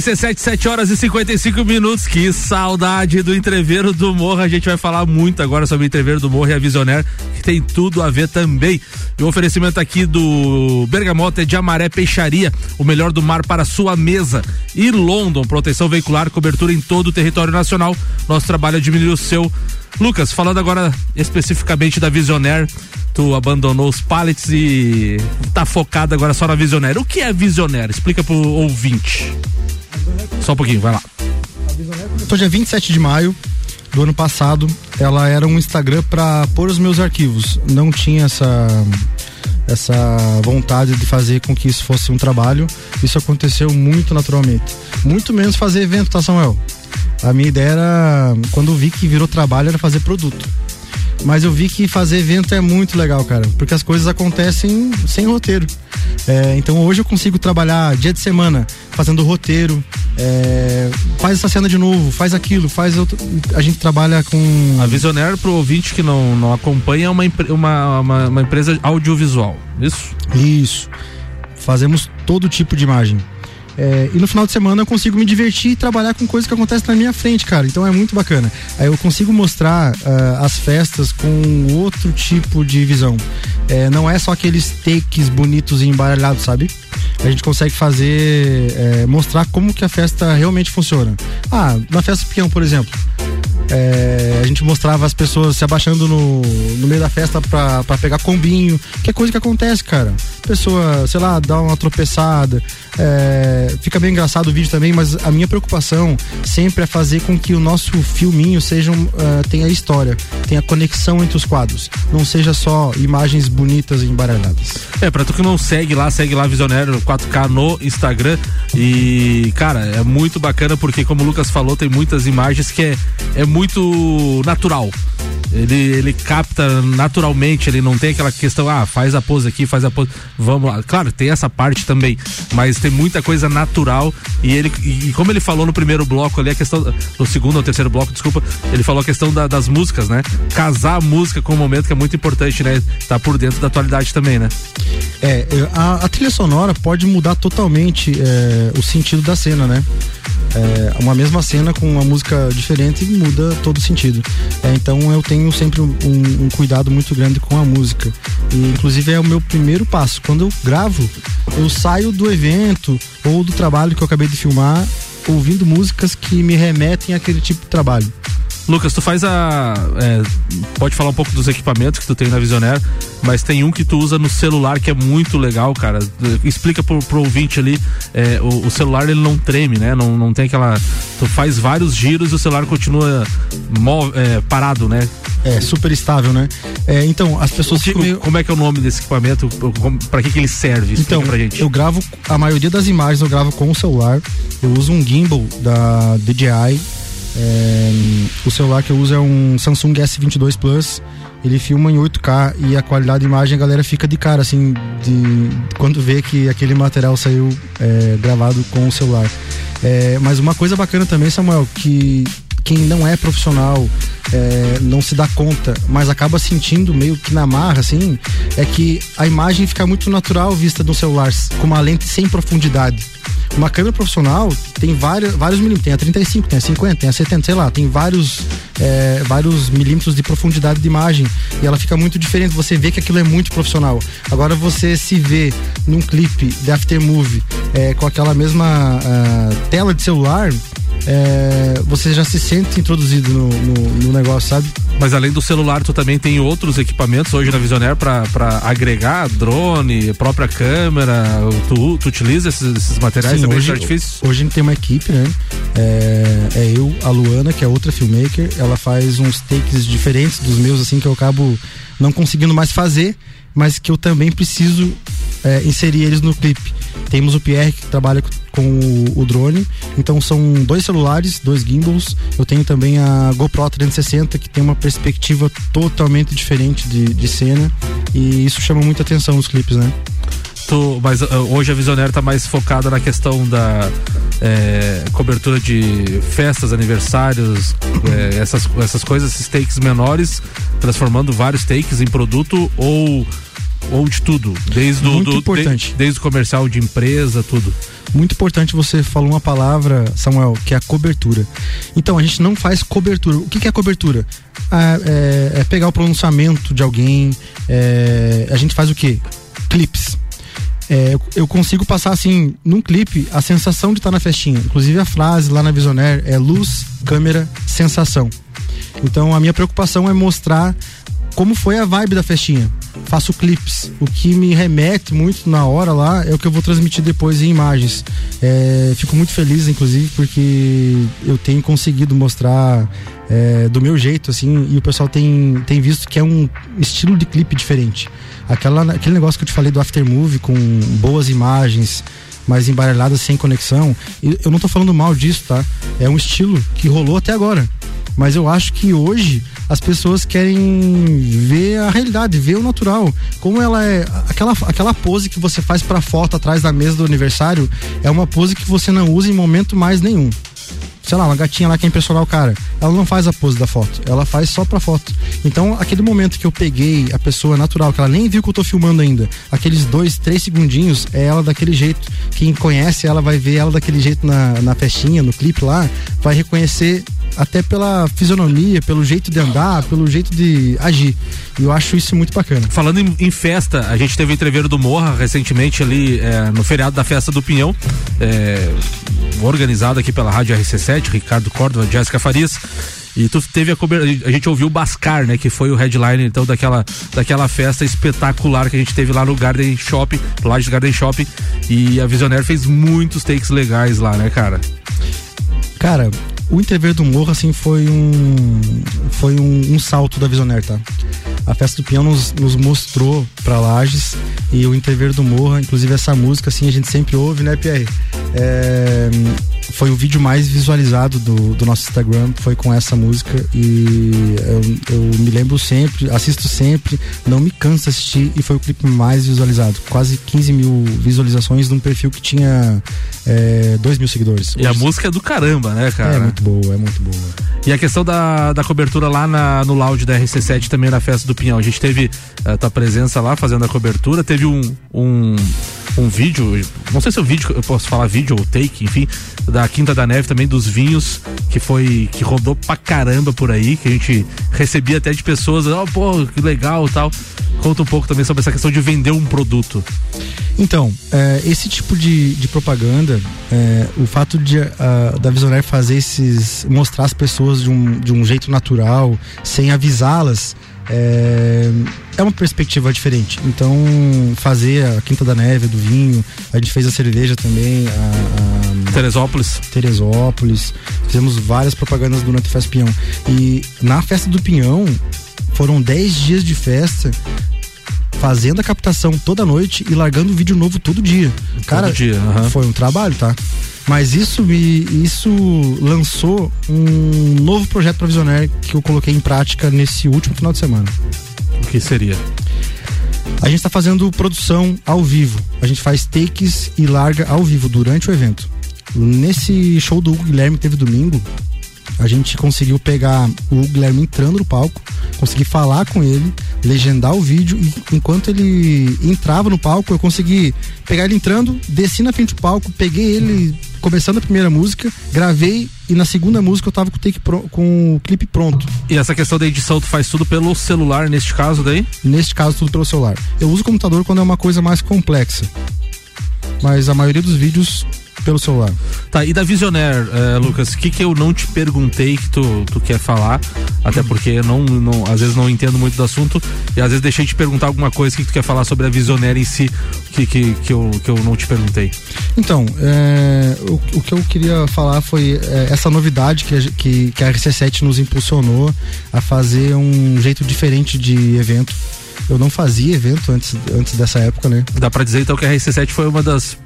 RC7, 7 horas e 55 minutos. Que saudade do entreveiro do Morro. A gente vai falar muito agora sobre o entreveiro do Morro e a Visionaire, que tem tudo a ver também. E o oferecimento aqui do Bergamota é de Amaré Peixaria, o melhor do mar para sua mesa. E London, proteção veicular, cobertura em todo o território nacional. Nosso trabalho é diminuir o seu. Lucas, falando agora especificamente da Visionaire, tu abandonou os pallets e tá focado agora só na Visionaire. O que é Visionaire? Explica pro ouvinte. Só um pouquinho, vai lá. Então, dia 27 de maio do ano passado, ela era um Instagram para pôr os meus arquivos. Não tinha essa essa vontade de fazer com que isso fosse um trabalho. Isso aconteceu muito naturalmente. Muito menos fazer evento, tá, Samuel? A minha ideia era, quando vi que virou trabalho, era fazer produto. Mas eu vi que fazer evento é muito legal, cara, porque as coisas acontecem sem roteiro. É, então hoje eu consigo trabalhar dia de semana fazendo roteiro, é, faz essa cena de novo, faz aquilo, faz outro. A gente trabalha com. A Visionaire, pro ouvinte que não, não acompanha, é uma, uma, uma, uma empresa audiovisual. Isso? Isso. Fazemos todo tipo de imagem. É, e no final de semana eu consigo me divertir e trabalhar com coisas que acontecem na minha frente, cara. Então é muito bacana. Aí eu consigo mostrar ah, as festas com outro tipo de visão. É, não é só aqueles takes bonitos e embaralhados, sabe? A gente consegue fazer, é, mostrar como que a festa realmente funciona. Ah, na festa pequena, por exemplo. É, a gente mostrava as pessoas se abaixando no, no meio da festa pra, pra pegar combinho, que é coisa que acontece, cara. Pessoa, sei lá, dá uma tropeçada. é, fica bem engraçado o vídeo também, mas a minha preocupação sempre é fazer com que o nosso filminho seja ah, tenha história, tenha conexão entre os quadros. Não seja só imagens bonitas e embaralhadas. É, pra tu que não segue lá, segue lá Visionário 4K no Instagram. E, cara, é muito bacana porque, como o Lucas falou, tem muitas imagens que é, é muito natural. Ele, ele capta naturalmente, ele não tem aquela questão, ah, faz a pose aqui, faz a pose. Vamos lá. Claro, tem essa parte também, mas tem muita coisa natural. E ele, e, como ele falou no primeiro bloco ali, a questão. No segundo ou terceiro bloco, desculpa, ele falou a questão da- das músicas, né? Casar a música com o momento que é muito importante, né? Tá por dentro da atualidade também, né? É, eu- a, a trilha sonora pode mudar totalmente é, o sentido da cena, né? É, uma mesma cena com uma música diferente muda todo o sentido. É, então eu tenho sempre um, um cuidado muito grande com a música. E inclusive é o meu primeiro passo. Quando eu gravo, eu saio do evento ou do trabalho que eu acabei de filmar ouvindo músicas que me remetem àquele tipo de trabalho. Lucas, tu faz a. é, pode falar um pouco dos equipamentos que tu tem na Visionaire, mas tem um que tu usa no celular que é muito legal, cara. Explica pro, pro ouvinte ali, é, o, o celular ele não treme, né? Não, não tem aquela. Tu faz vários giros e o celular continua é, parado, né? É, super estável, né? É, então, as pessoas que- ficam meio... Como é que é o nome desse equipamento? Pra que, que ele serve? Explica Então, pra gente. eu gravo, a maioria das imagens eu gravo com o celular. Eu uso um gimbal da DJI. É, o celular que eu uso é um Samsung S22 Plus. Ele filma em 8K e a qualidade da imagem a galera fica de cara, assim, de quando vê que aquele material saiu é, gravado com o celular. É, mas uma coisa bacana também, Samuel, que quem não é profissional é, não se dá conta, mas acaba sentindo meio que na marra, assim, é que a imagem fica muito natural vista no celular, com uma lente sem profundidade. Uma câmera profissional tem vários, vários milímetros, tem a 35, tem a 50, tem a 70, sei lá, tem vários, é, vários milímetros de profundidade de imagem e ela fica muito diferente. Você vê que aquilo é muito profissional. Agora você se vê num clipe de Aftermovie é, com aquela mesma ah, tela de celular, é, você já se sente introduzido no, no, no negócio, sabe? Mas além do celular, tu também tem outros equipamentos hoje na Visionaire pra agregar drone, própria câmera. Tu, tu utiliza esses, esses materiais Sim, também hoje, de artifício? hoje a gente tem uma equipe, né? É, é eu, a Luana, que é outra filmmaker, ela faz uns takes diferentes dos meus, assim, que eu acabo não conseguindo mais fazer, mas que eu também preciso é, inserir eles no clipe. Temos o Pierre que trabalha com o, o drone, então são dois celulares, dois gimbals. Eu tenho também a GoPro 360 que tem uma perspectiva totalmente diferente de, de cena e isso chama muita atenção nos clipes, né? Mas ah, hoje a Visionaire tá mais focada na questão da é, cobertura de festas, aniversários, é, essas, essas coisas, esses takes menores, transformando vários takes em produto ou Ou de tudo? Desde o do, importante. de- desde o comercial de empresa, tudo. Muito importante você falou uma palavra, Samuel, que é a cobertura. Então, a gente não faz cobertura. O que, que é cobertura? Ah, é, é pegar o pronunciamento de alguém. é, a gente faz o quê? Clipes. É, eu- consigo passar assim, num clipe, a sensação de estar na festinha. Inclusive a frase lá na Visionaire é luz, câmera, sensação. Então a minha preocupação é mostrar como foi a vibe da festinha. Faço clipes. O que me remete muito na hora lá é o que eu vou transmitir depois em imagens. É, fico muito feliz, inclusive, porque eu tenho conseguido mostrar é, do meu jeito, assim, e o pessoal tem, tem visto que é um estilo de clipe diferente. Aquela, aquele negócio que eu te falei do aftermovie com boas imagens, mas embaralhadas sem conexão. e Eu não tô falando mal disso, tá? É um estilo que rolou até agora. Mas eu acho que hoje as pessoas querem ver a realidade, ver o natural. Como ela é. Aquela, aquela pose que você faz pra foto atrás da mesa do aniversário é uma pose que você não usa em momento mais nenhum sei lá, uma gatinha lá que quer impressionar o cara. Ela não faz a pose da foto, ela faz só pra foto. Então, aquele momento que eu peguei a pessoa natural, que ela nem viu que eu tô filmando ainda, aqueles dois, três segundinhos, é ela daquele jeito. Quem conhece ela vai ver ela daquele jeito na, na festinha, no clipe lá, vai reconhecer até pela fisionomia, pelo jeito de andar, pelo jeito de agir. E eu acho isso muito bacana. Falando em, em festa, a gente teve o entreveiro do Morra recentemente ali é, no feriado da festa do Pinhão, é, organizado aqui pela Rádio RC7, Ricardo Córdova, Jéssica Farias. E tu teve a cobertura, a gente ouviu o Bascar, né, que foi o headliner então daquela daquela festa espetacular que a gente teve lá no Garden Shopping, Lages Garden Shopping, e a Visionaire fez muitos takes legais lá, né, cara? Cara, o entrever do Morro, assim, foi um. Foi um, um salto da Visionaire, tá? A festa do Pinhão nos, nos mostrou pra Lages e o entrever do Morro, inclusive essa música, assim, a gente sempre ouve, né, Pierre? É, foi o vídeo mais visualizado do, do nosso Instagram, foi com essa música e eu, eu me lembro sempre, assisto sempre, não me canso de assistir e foi o clipe mais visualizado. Quase 15 mil visualizações num perfil que tinha 2 mil seguidores. E a Hoje- música é do caramba, né, cara? é muito boa, é muito boa. E a questão da, da cobertura lá na, no lounge da RC7 também na festa do Pinhão. A gente teve a tua presença lá fazendo a cobertura, teve um, um, um vídeo, não sei se é o vídeo, eu posso falar vídeo ou take, enfim, da Quinta da Neve também, dos vinhos, que foi, que rodou pra caramba por aí, que a gente recebia até de pessoas, ó, pô, que legal tal. Conta um pouco também sobre essa questão de vender um produto. Então, é, esse tipo de, de propaganda, é, o fato de a- da Visionaire fazer esses. mostrar as pessoas de um, de um jeito natural, sem avisá-las, é, é uma perspectiva diferente. Então, fazer a Quinta da Neve, do vinho, a gente fez a cerveja também, a, a Teresópolis. Teresópolis, fizemos várias propagandas durante a Festa Pinhão. E na Festa do Pinhão, foram 10 dias de festa fazendo a captação toda noite e largando vídeo novo todo dia. Cara, dia, aham. foi um trabalho, tá? Mas isso me isso lançou um novo projeto para Visionaire que eu coloquei em prática nesse último final de semana. O que seria? A gente tá fazendo produção ao vivo. A gente faz takes e larga ao vivo durante o evento. Nesse show do Hugo Guilherme que teve domingo, a gente conseguiu pegar o Guilherme entrando no palco, consegui falar com ele, legendar o vídeo e enquanto ele entrava no palco, eu consegui pegar ele entrando, desci na frente do palco, peguei ele começando a primeira música, gravei e na segunda música eu tava com o, take pro- com o clipe pronto. E essa questão da edição, tu faz tudo pelo celular neste caso daí? Neste caso, tudo pelo celular. Eu uso o computador quando é uma coisa mais complexa. Mas a maioria dos vídeos pelo celular. Tá, e da Visionaire, eh, Lucas, o que que eu não te perguntei que tu, tu quer falar? Até porque eu não, não, às vezes não entendo muito do assunto e às vezes deixei de te perguntar alguma coisa que tu quer falar sobre a Visionaire em si, que, que, que, eu, que eu não te perguntei. Então, é, o, o que eu queria falar foi é, essa novidade que, que, que a RC7 nos impulsionou a fazer um jeito diferente de evento. Eu não fazia evento antes, antes dessa época, né? Dá pra dizer então que a RC7 foi uma das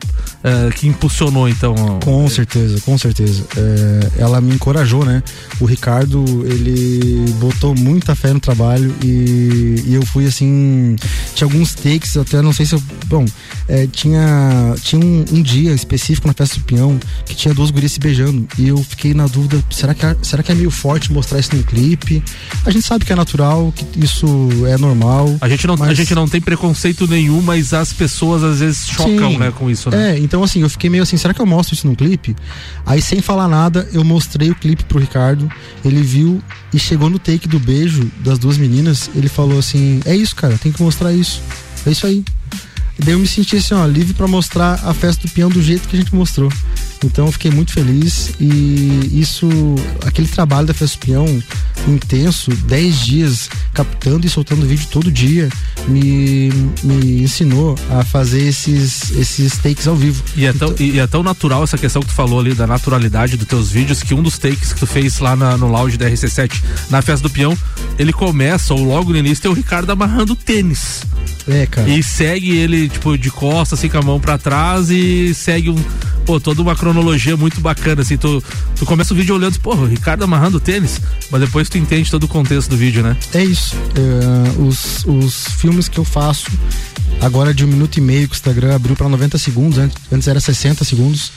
eh, que impulsionou então. Com certeza, com certeza. É, ela me encorajou, né? O Ricardo, ele botou muita fé no trabalho e, e eu fui assim. Tinha alguns takes, até não sei se eu. Bom, é, tinha, tinha um, um dia específico na festa do Pinhão que tinha duas gurias se beijando e eu fiquei na dúvida: será que, é- será que é meio forte mostrar isso no clipe? A gente sabe que é natural, que isso é normal. A gente, não, a mas- gente não tem preconceito nenhum, mas as pessoas às vezes chocam, Sim. né, com isso, né? É, então assim, eu fiquei meio assim, será que eu mostro isso no clipe? Aí sem falar nada, eu mostrei o clipe pro Ricardo, ele viu e chegou no take do beijo das duas meninas, ele falou assim, é isso, cara, tem que mostrar isso. É isso aí. E daí eu me senti assim, ó, livre pra mostrar a festa do peão do jeito que a gente mostrou. Então eu fiquei muito feliz e isso, aquele trabalho da festa do peão intenso, 10 dias captando e soltando vídeo todo dia, me, me ensinou a fazer esses, esses takes ao vivo. E é, tão, e é tão natural essa questão que tu falou ali da naturalidade dos teus vídeos que um dos takes que tu fez lá na- no lounge da RC7 na festa do peão, ele começa, ou logo no início, tem o Ricardo amarrando tênis. É, cara. E segue ele, tipo, de costas, assim, com a mão pra trás e segue um. Pô, toda uma cronologia muito bacana, assim. Tu, tu começa o vídeo olhando, pô, o Ricardo amarrando tênis, mas depois tu entende todo o contexto do vídeo, né? É isso. É, os, os filmes que eu faço, agora de um minuto e meio que o Instagram abriu para 90 segundos, antes, antes era 60 segundos.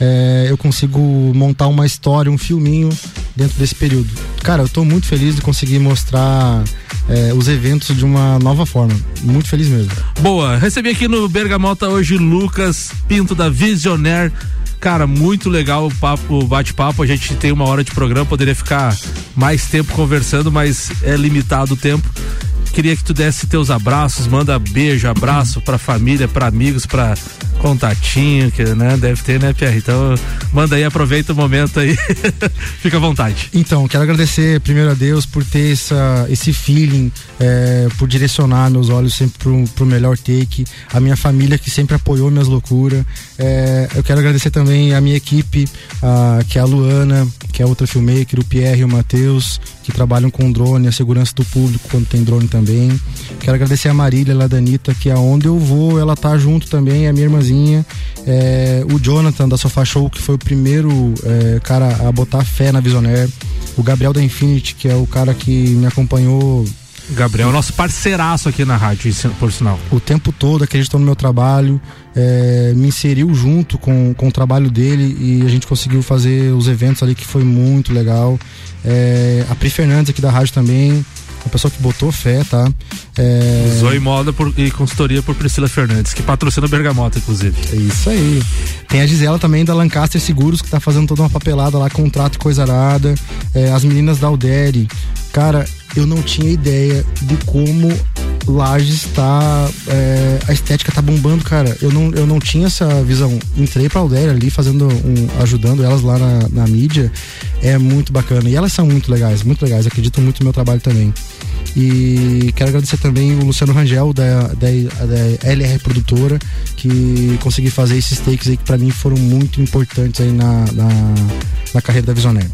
é, eu consigo montar uma história, um filminho dentro desse período. Cara, eu tô muito feliz de conseguir mostrar é, os eventos de uma nova forma. Muito feliz mesmo. Boa, recebi aqui no Bergamota hoje Lucas Pinto da Visionaire. Cara, muito legal o papo, o bate-papo. A gente tem uma hora de programa, poderia ficar mais tempo conversando, mas é limitado o tempo. Queria que tu desse teus abraços, manda beijo, abraço pra família, pra amigos, pra contatinho, que né, deve ter, né, Pierre? Então, manda aí, aproveita o momento aí. [laughs] Fica à vontade. Então, quero agradecer primeiro a Deus por ter essa, esse feeling, é, por direcionar meus olhos sempre pro, pro melhor take, a minha família que sempre apoiou minhas loucuras. É, eu quero agradecer também a minha equipe, a, que é a Luana, que é outra filmmaker, o Pierre e o Matheus, que trabalham com drone, a segurança do público quando tem drone também. Quero agradecer a Marília lá da Anitta, que aonde eu vou, ela tá junto também, é a minha irmãzinha. É, o Jonathan da Sofá Show, que foi o primeiro é, cara a botar fé na Visionaire. O Gabriel da Infinity, que é o cara que me acompanhou Gabriel, nosso parceiraço aqui na rádio, por sinal. o tempo todo, acreditou no meu trabalho, é, me inseriu junto com, com o trabalho dele e a gente conseguiu fazer os eventos ali que foi muito legal. É, a Pri Fernandes aqui da rádio também, uma pessoa que botou fé, tá? É, Zoe Moda por- e consultoria por Priscila Fernandes, que patrocina o Bergamota, inclusive. É isso aí. Tem a Gisela também da Lancaster Seguros, que tá fazendo toda uma papelada lá, contrato e coisa arada. É, as meninas da Alderi. Cara, eu não tinha ideia de como Lages tá. é, a estética tá bombando, cara. Eu não, eu não tinha essa visão. Entrei pra Alderi ali, fazendo um, ajudando elas lá na, na mídia. É muito bacana. E elas são muito legais, muito legais. Acreditam muito no meu trabalho também. E quero agradecer também o Luciano Rangel da, da, da LR Produtora, que consegui fazer esses takes aí que pra mim foram muito importantes aí na, na, na carreira da Visionaire.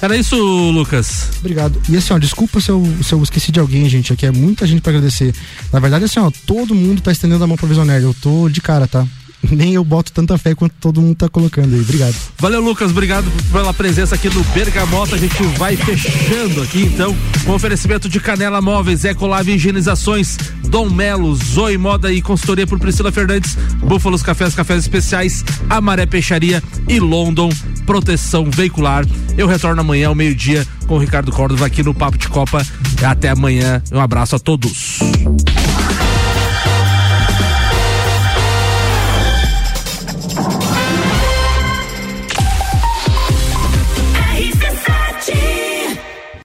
Era isso, Lucas. Obrigado. E assim, ó, desculpa se eu, se eu esqueci de alguém, gente. Aqui é muita gente pra agradecer. Na verdade, assim, ó, todo mundo tá estendendo a mão pra Visionaire. Eu tô de cara, tá? Nem eu boto tanta fé quanto todo mundo tá colocando aí. Obrigado. Valeu, Lucas. Obrigado pela presença aqui no Bergamota. A gente vai fechando aqui, então, com oferecimento de Canela Móveis, Ecolave Higienizações, Dom Melo, Zoe Moda e consultoria por Priscila Fernandes, Búfalos Cafés, Cafés Especiais, Amaré Peixaria e London Proteção Veicular. Eu retorno amanhã ao meio-dia com o Ricardo Córdova aqui no Papo de Copa. Até amanhã. Um abraço a todos.